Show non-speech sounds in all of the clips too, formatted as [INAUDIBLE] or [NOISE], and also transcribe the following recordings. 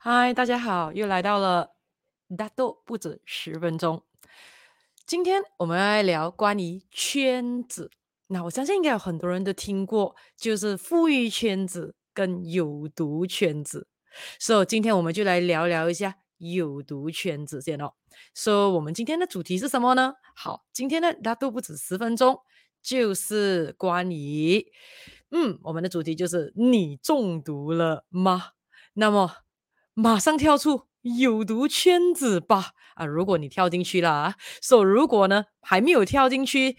嗨，大家好，又来到了大豆不止十分钟。今天我们来聊关于圈子。那我相信应该有很多人都听过，就是富裕圈子跟有毒圈子。所以今天我们就来聊聊一下有毒圈子先哦。所以我们今天的主题是什么呢？好，今天的大豆不止十分钟，就是关于，嗯，我们的主题就是你中毒了吗？那么。马上跳出有毒圈子吧！啊，如果你跳进去了啊，所以如果呢还没有跳进去，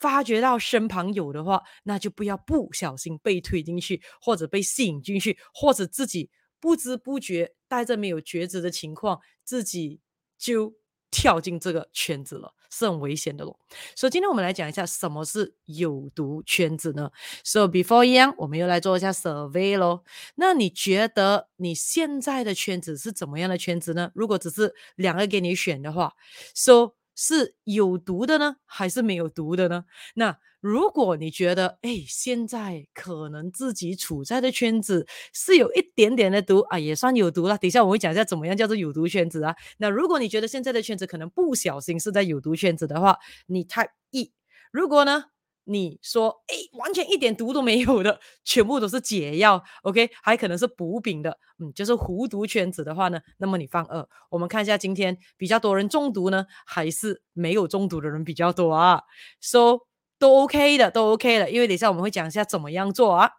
发觉到身旁有的话，那就不要不小心被推进去，或者被吸引进去，或者自己不知不觉带着没有觉知的情况，自己就跳进这个圈子了。是很危险的咯，所以今天我们来讲一下什么是有毒圈子呢？So before yang，，我们又来做一下 survey 咯。那你觉得你现在的圈子是怎么样的圈子呢？如果只是两个给你选的话，So 是有毒的呢，还是没有毒的呢？那如果你觉得，哎，现在可能自己处在的圈子是有一点点的毒啊，也算有毒了。等一下我会讲一下怎么样叫做有毒圈子啊。那如果你觉得现在的圈子可能不小心是在有毒圈子的话，你 type 一。如果呢，你说，哎，完全一点毒都没有的，全部都是解药，OK，还可能是补品的，嗯，就是无毒圈子的话呢，那么你放二。我们看一下今天比较多人中毒呢，还是没有中毒的人比较多啊？So 都 OK 的，都 OK 的，因为等一下我们会讲一下怎么样做啊。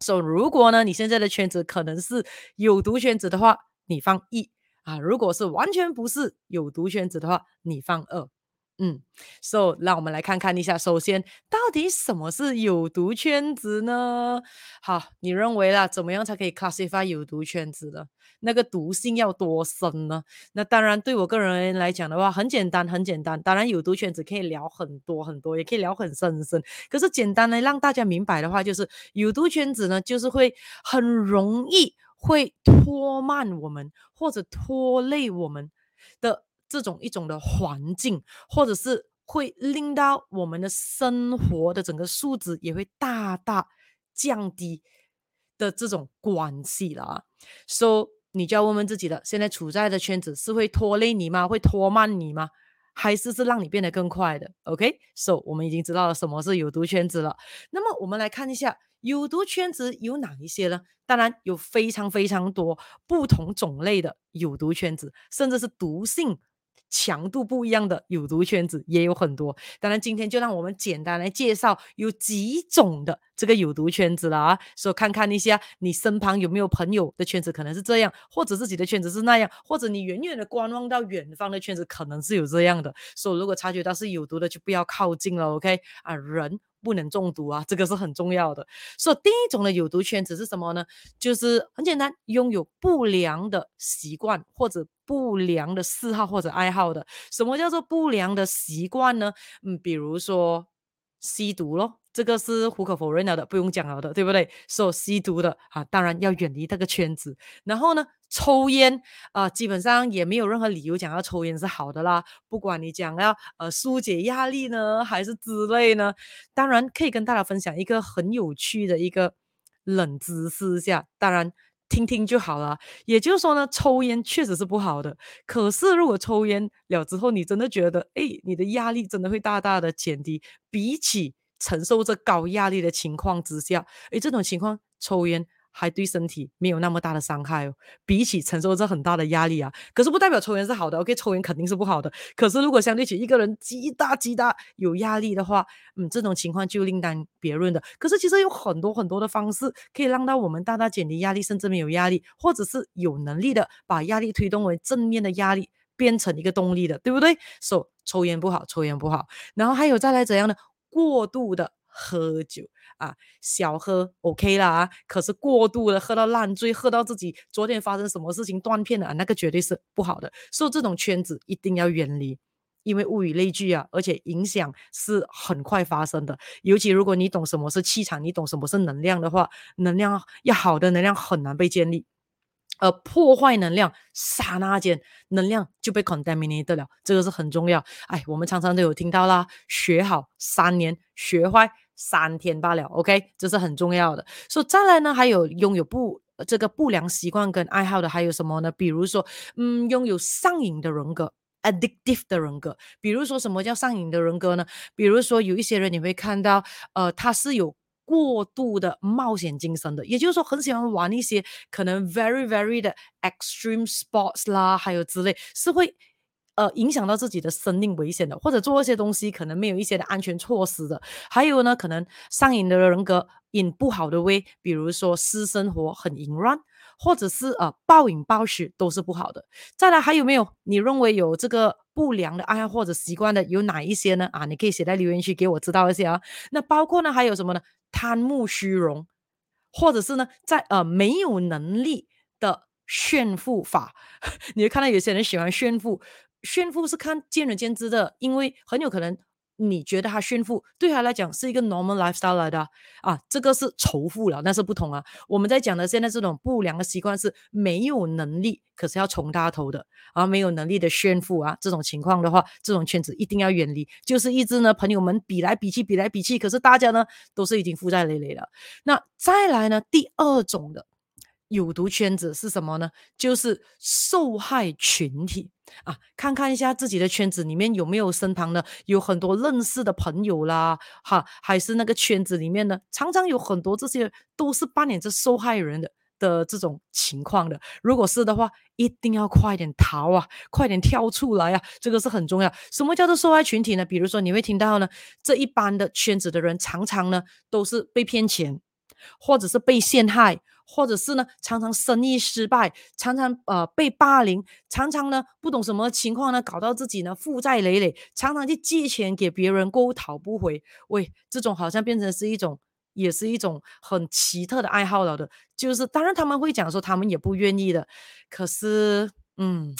所以如果呢，你现在的圈子可能是有毒圈子的话，你放一啊；如果是完全不是有毒圈子的话，你放二。嗯，So 让我们来看看一下，首先到底什么是有毒圈子呢？好，你认为啦，怎么样才可以 classify 有毒圈子呢？那个毒性要多深呢？那当然，对我个人来讲的话，很简单，很简单。当然，有毒圈子可以聊很多很多，也可以聊很深很深。可是简单的让大家明白的话，就是有毒圈子呢，就是会很容易会拖慢我们或者拖累我们的。这种一种的环境，或者是会令到我们的生活的整个素质也会大大降低的这种关系了啊。所以你就要问问自己了，现在处在的圈子是会拖累你吗？会拖慢你吗？还是是让你变得更快的？OK，So 我们已经知道了什么是有毒圈子了。那么我们来看一下有毒圈子有哪一些呢？当然有非常非常多不同种类的有毒圈子，甚至是毒性。强度不一样的有毒圈子也有很多，当然今天就让我们简单来介绍有几种的这个有毒圈子了啊，所以看看一下你身旁有没有朋友的圈子可能是这样，或者自己的圈子是那样，或者你远远的观望到远方的圈子可能是有这样的，所以如果察觉到是有毒的就不要靠近了，OK 啊，人不能中毒啊，这个是很重要的。所以第一种的有毒圈子是什么呢？就是很简单，拥有不良的习惯或者。不良的嗜好或者爱好的，什么叫做不良的习惯呢？嗯，比如说吸毒咯，这个是无可否认了的，不用讲了的，对不对？说、so, 吸毒的啊，当然要远离这个圈子。然后呢，抽烟啊，基本上也没有任何理由讲要抽烟是好的啦。不管你讲要呃疏解压力呢，还是之类呢，当然可以跟大家分享一个很有趣的一个冷知识下，当然。听听就好了，也就是说呢，抽烟确实是不好的。可是如果抽烟了之后，你真的觉得，哎，你的压力真的会大大的减低，比起承受着高压力的情况之下，哎，这种情况抽烟。还对身体没有那么大的伤害哦，比起承受着很大的压力啊，可是不代表抽烟是好的，OK，抽烟肯定是不好的。可是如果相对起一个人极大极大有压力的话，嗯，这种情况就另当别论的。可是其实有很多很多的方式可以让到我们大大减低压力，甚至没有压力，或者是有能力的把压力推动为正面的压力，变成一个动力的，对不对？所以抽烟不好，抽烟不好。然后还有再来怎样呢？过度的喝酒。啊，小喝 OK 啦，可是过度的喝到烂醉，喝到自己昨天发生什么事情断片了，那个绝对是不好的。所以这种圈子一定要远离，因为物以类聚啊，而且影响是很快发生的。尤其如果你懂什么是气场，你懂什么是能量的话，能量要好的能量很难被建立，呃破坏能量，刹那间能量就被 contaminated 了，这个是很重要。哎，我们常常都有听到啦，学好三年，学坏。三天罢了，OK，这是很重要的。所再来呢，还有拥有不这个不良习惯跟爱好的还有什么呢？比如说，嗯，拥有上瘾的人格，addictive 的人格。比如说，什么叫上瘾的人格呢？比如说，有一些人你会看到，呃，他是有过度的冒险精神的，也就是说，很喜欢玩一些可能 very very 的 extreme sports 啦，还有之类，是会。呃，影响到自己的生命危险的，或者做一些东西可能没有一些的安全措施的，还有呢，可能上瘾的人格引不好的位，比如说私生活很淫乱，或者是呃暴饮暴食都是不好的。再来还有没有？你认为有这个不良的爱好或者习惯的有哪一些呢？啊，你可以写在留言区给我知道一些啊。那包括呢还有什么呢？贪慕虚荣，或者是呢在呃没有能力的炫富法，[LAUGHS] 你会看到有些人喜欢炫富。炫富是看见仁见智的，因为很有可能你觉得他炫富对他来讲是一个 normal lifestyle 来的啊，这个是仇富了，那是不同啊。我们在讲的现在这种不良的习惯是没有能力，可是要冲大头的啊，没有能力的炫富啊，这种情况的话，这种圈子一定要远离。就是一直呢，朋友们比来比去，比来比去，可是大家呢都是已经负债累累了。那再来呢，第二种的。有毒圈子是什么呢？就是受害群体啊！看看一下自己的圈子里面有没有身旁的有很多认识的朋友啦，哈，还是那个圈子里面呢，常常有很多这些都是扮演着受害人的的这种情况的。如果是的话，一定要快点逃啊，快点跳出来啊！这个是很重要。什么叫做受害群体呢？比如说你会听到呢，这一般的圈子的人常常呢都是被骗钱，或者是被陷害。或者是呢，常常生意失败，常常呃被霸凌，常常呢不懂什么情况呢，搞到自己呢负债累累，常常去借钱给别人，过讨不回。喂，这种好像变成是一种，也是一种很奇特的爱好了的。就是当然他们会讲说他们也不愿意的，可是嗯。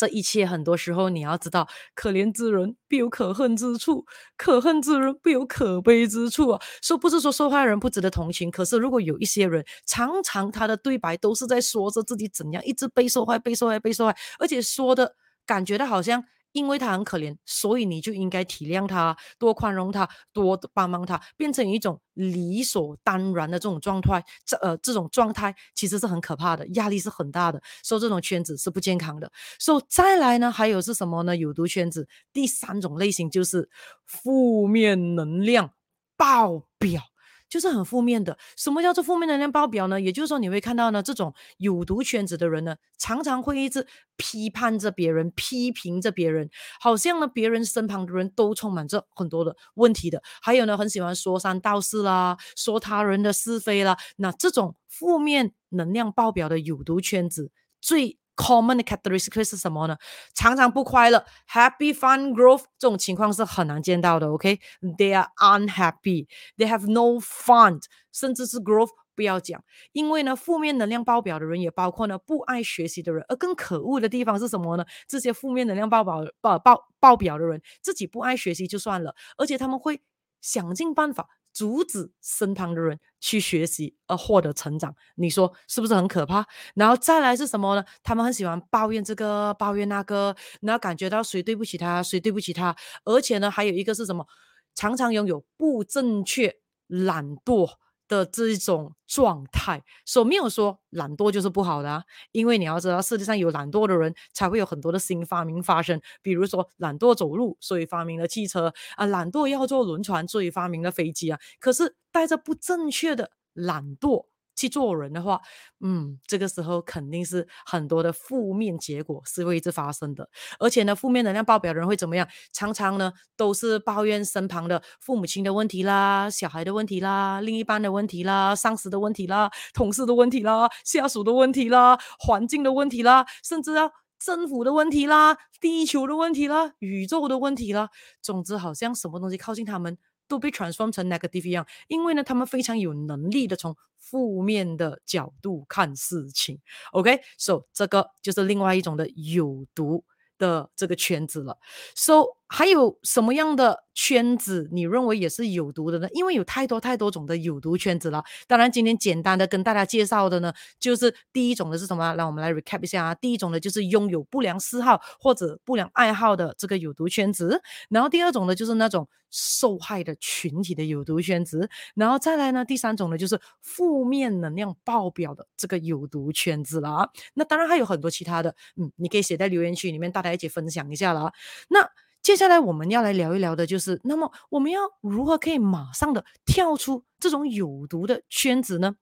这一切很多时候你要知道，可怜之人必有可恨之处，可恨之人必有可悲之处啊！说不是说受害人不值得同情，可是如果有一些人常常他的对白都是在说着自己怎样一直被受害、被受害、被受害，而且说的感觉到好像。因为他很可怜，所以你就应该体谅他，多宽容他，多帮帮他，变成一种理所当然的这种状态。这呃，这种状态其实是很可怕的，压力是很大的，所以这种圈子是不健康的。所以再来呢，还有是什么呢？有毒圈子，第三种类型就是负面能量爆表。就是很负面的。什么叫做负面能量爆表呢？也就是说，你会看到呢，这种有毒圈子的人呢，常常会一直批判着别人，批评着别人，好像呢，别人身旁的人都充满着很多的问题的。还有呢，很喜欢说三道四啦，说他人的是非啦。那这种负面能量爆表的有毒圈子，最 common characteristic 是什么呢？常常不快乐，happy fun growth 这种情况是很难见到的。OK，they、okay? are unhappy，they have no fun，甚至是 growth 不要讲，因为呢，负面能量爆表的人也包括呢不爱学习的人，而更可恶的地方是什么呢？这些负面能量爆表爆爆爆表的人自己不爱学习就算了，而且他们会想尽办法。阻止身旁的人去学习而获得成长，你说是不是很可怕？然后再来是什么呢？他们很喜欢抱怨这个，抱怨那个，然后感觉到谁对不起他，谁对不起他，而且呢，还有一个是什么？常常拥有不正确、懒惰。的这一种状态，所以没有说懒惰就是不好的啊，因为你要知道，世界上有懒惰的人，才会有很多的新发明发生。比如说，懒惰走路，所以发明了汽车啊；懒惰要坐轮船，所以发明了飞机啊。可是带着不正确的懒惰。去做人的话，嗯，这个时候肯定是很多的负面结果是会一直发生的，而且呢，负面能量爆表的人会怎么样？常常呢都是抱怨身旁的父母亲的问题啦、小孩的问题啦、另一半的问题啦、上司的问题啦、同事的问题啦、下属的问题啦、环境的问题啦，甚至啊政府的问题啦、地球的问题啦、宇宙的问题啦，总之好像什么东西靠近他们。都被 transform 成 negative 一样，因为呢，他们非常有能力的从负面的角度看事情。OK，so、okay? 这个就是另外一种的有毒的这个圈子了。So 还有什么样的圈子你认为也是有毒的呢？因为有太多太多种的有毒圈子了。当然，今天简单的跟大家介绍的呢，就是第一种的是什么？让我们来 recap 一下啊。第一种呢，就是拥有不良嗜好或者不良爱好的这个有毒圈子。然后第二种呢，就是那种受害的群体的有毒圈子。然后再来呢，第三种呢，就是负面能量爆表的这个有毒圈子了啊。那当然还有很多其他的，嗯，你可以写在留言区里面，大家一起分享一下了啊。那接下来我们要来聊一聊的，就是那么我们要如何可以马上的跳出这种有毒的圈子呢？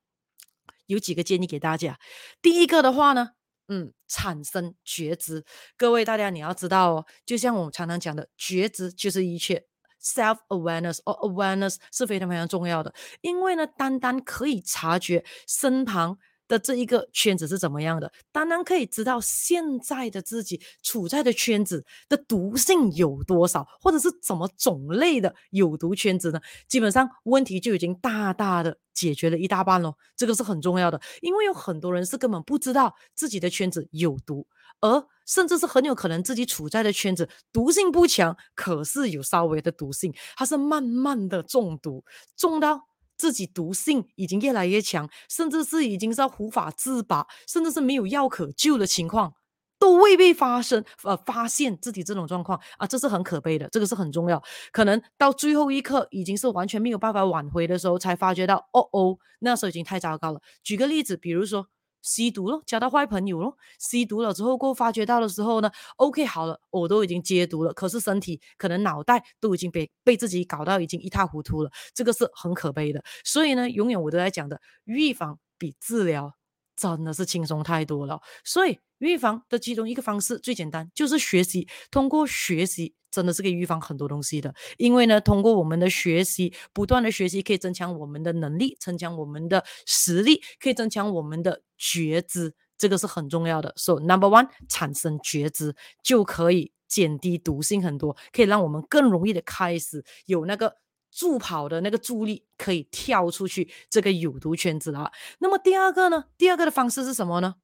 有几个建议给大家。第一个的话呢，嗯，产生觉知。各位大家你要知道哦，就像我们常常讲的，觉知就是一切，self awareness or awareness 是非常非常重要的。因为呢，单单可以察觉身旁。的这一个圈子是怎么样的？当然可以知道现在的自己处在的圈子的毒性有多少，或者是怎么种类的有毒圈子呢？基本上问题就已经大大的解决了一大半喽。这个是很重要的，因为有很多人是根本不知道自己的圈子有毒，而甚至是很有可能自己处在的圈子毒性不强，可是有稍微的毒性，它是慢慢的中毒，中到。自己毒性已经越来越强，甚至是已经是无法自拔，甚至是没有药可救的情况，都未被发生，呃，发现自己这种状况啊，这是很可悲的，这个是很重要。可能到最后一刻，已经是完全没有办法挽回的时候，才发觉到，哦哦，那时候已经太糟糕了。举个例子，比如说。吸毒咯，交到坏朋友咯。吸毒了之后，过后发觉到的时候呢，OK 好了，我都已经戒毒了，可是身体可能脑袋都已经被被自己搞到已经一塌糊涂了，这个是很可悲的。所以呢，永远我都在讲的，预防比治疗真的是轻松太多了。所以预防的其中一个方式最简单，就是学习，通过学习。真的是可以预防很多东西的，因为呢，通过我们的学习，不断的学习，可以增强我们的能力，增强我们的实力，可以增强我们的觉知，这个是很重要的。So number one，产生觉知就可以减低毒性很多，可以让我们更容易的开始有那个助跑的那个助力，可以跳出去这个有毒圈子了。那么第二个呢？第二个的方式是什么呢？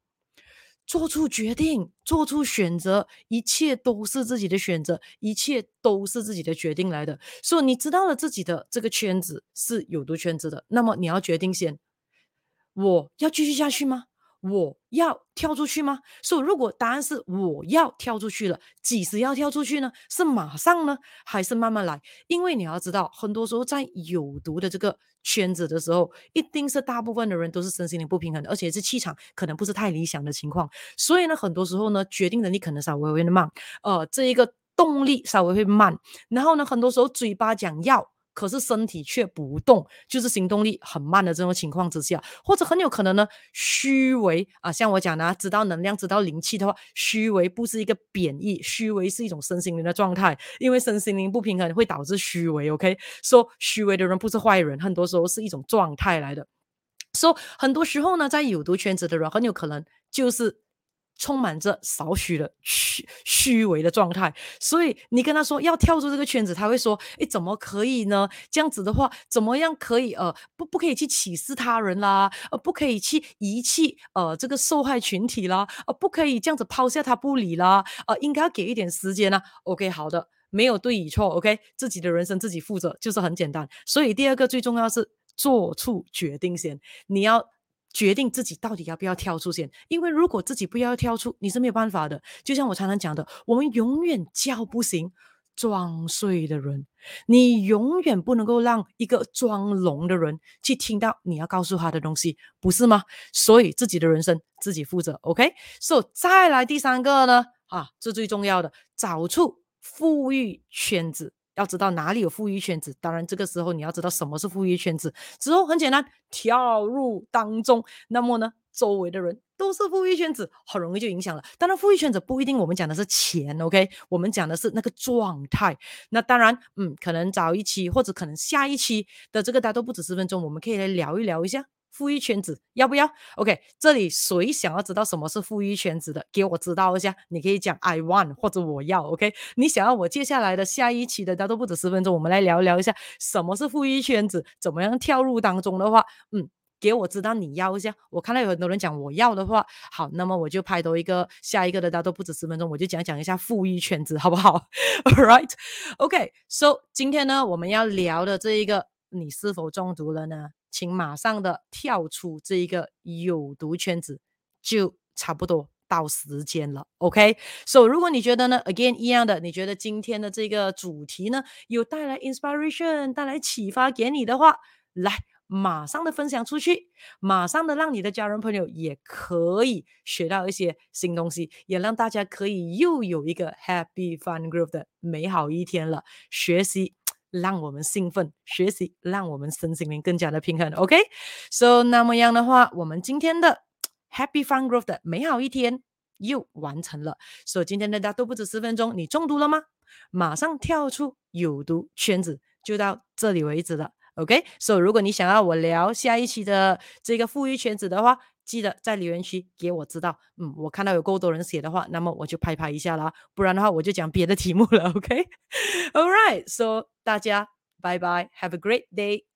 做出决定，做出选择，一切都是自己的选择，一切都是自己的决定来的。所以你知道了自己的这个圈子是有毒圈子的，那么你要决定先，我要继续下去吗？我要跳出去吗？所以如果答案是我要跳出去了，几时要跳出去呢？是马上呢，还是慢慢来？因为你要知道，很多时候在有毒的这个圈子的时候，一定是大部分的人都是身心灵不平衡的，而且是气场可能不是太理想的情况。所以呢，很多时候呢，决定能力可能稍微会慢，呃，这一个动力稍微会慢。然后呢，很多时候嘴巴讲要。可是身体却不动，就是行动力很慢的这种情况之下，或者很有可能呢，虚伪啊，像我讲的，知道能量、知道灵气的话，虚伪不是一个贬义，虚伪是一种身心灵的状态，因为身心灵不平衡会导致虚伪。OK，说、虚伪的人不是坏人，很多时候是一种状态来的。说、很多时候呢，在有毒圈子的人，很有可能就是。充满着少许的虚虚伪的状态，所以你跟他说要跳出这个圈子，他会说：“诶，怎么可以呢？这样子的话，怎么样可以？呃，不，不可以去歧视他人啦，呃，不可以去遗弃呃这个受害群体啦，呃，不可以这样子抛下他不理啦，呃，应该要给一点时间呢。”OK，好的，没有对与错，OK，自己的人生自己负责，就是很简单。所以第二个最重要是做出决定先，你要。决定自己到底要不要跳出先，因为如果自己不要跳出，你是没有办法的。就像我常常讲的，我们永远叫不醒装睡的人，你永远不能够让一个装聋的人去听到你要告诉他的东西，不是吗？所以自己的人生自己负责。OK，so 再来第三个呢？啊，这最重要的，找出富裕圈子。要知道哪里有富裕圈子，当然这个时候你要知道什么是富裕圈子。之后很简单，跳入当中，那么呢，周围的人都是富裕圈子，很容易就影响了。当然，富裕圈子不一定我们讲的是钱，OK？我们讲的是那个状态。那当然，嗯，可能早一期或者可能下一期的这个大都不止十分钟，我们可以来聊一聊一下。富裕圈子要不要？OK，这里谁想要知道什么是富裕圈子的，给我知道一下。你可以讲 I want 或者我要。OK，你想要我接下来的下一期的，大都不止十分钟，我们来聊聊一下什么是富裕圈子，怎么样跳入当中的话，嗯，给我知道你要一下。我看到有很多人讲我要的话，好，那么我就拍多一个下一个的，大都不止十分钟，我就讲讲一下富裕圈子，好不好？All right，OK，so、[LAUGHS] 今天呢，我们要聊的这一个，你是否中毒了呢？请马上的跳出这一个有毒圈子，就差不多。到时间了，OK，so、如果你觉得呢，again 一样的，你觉得今天的这个主题呢，有带来 inspiration，带来启发给你的话，来马上的分享出去，马上的让你的家人朋友也可以学到一些新东西，也让大家可以又有一个 happy fun group 的美好一天了。学习让我们兴奋，学习让我们身心灵更加的平衡，OK，so、那么样的话，我们今天的。Happy Fun Growth 的美好一天又完成了，所以今天的大都不止十分钟，你中毒了吗？马上跳出有毒圈子，就到这里为止了。OK，所以如果你想要我聊下一期的这个富裕圈子的话，记得在留言区给我知道。嗯，我看到有够多人写的话，那么我就拍拍一下啦，不然的话我就讲别的题目了。OK，All [LAUGHS] right，so 大家拜拜，Have a great day。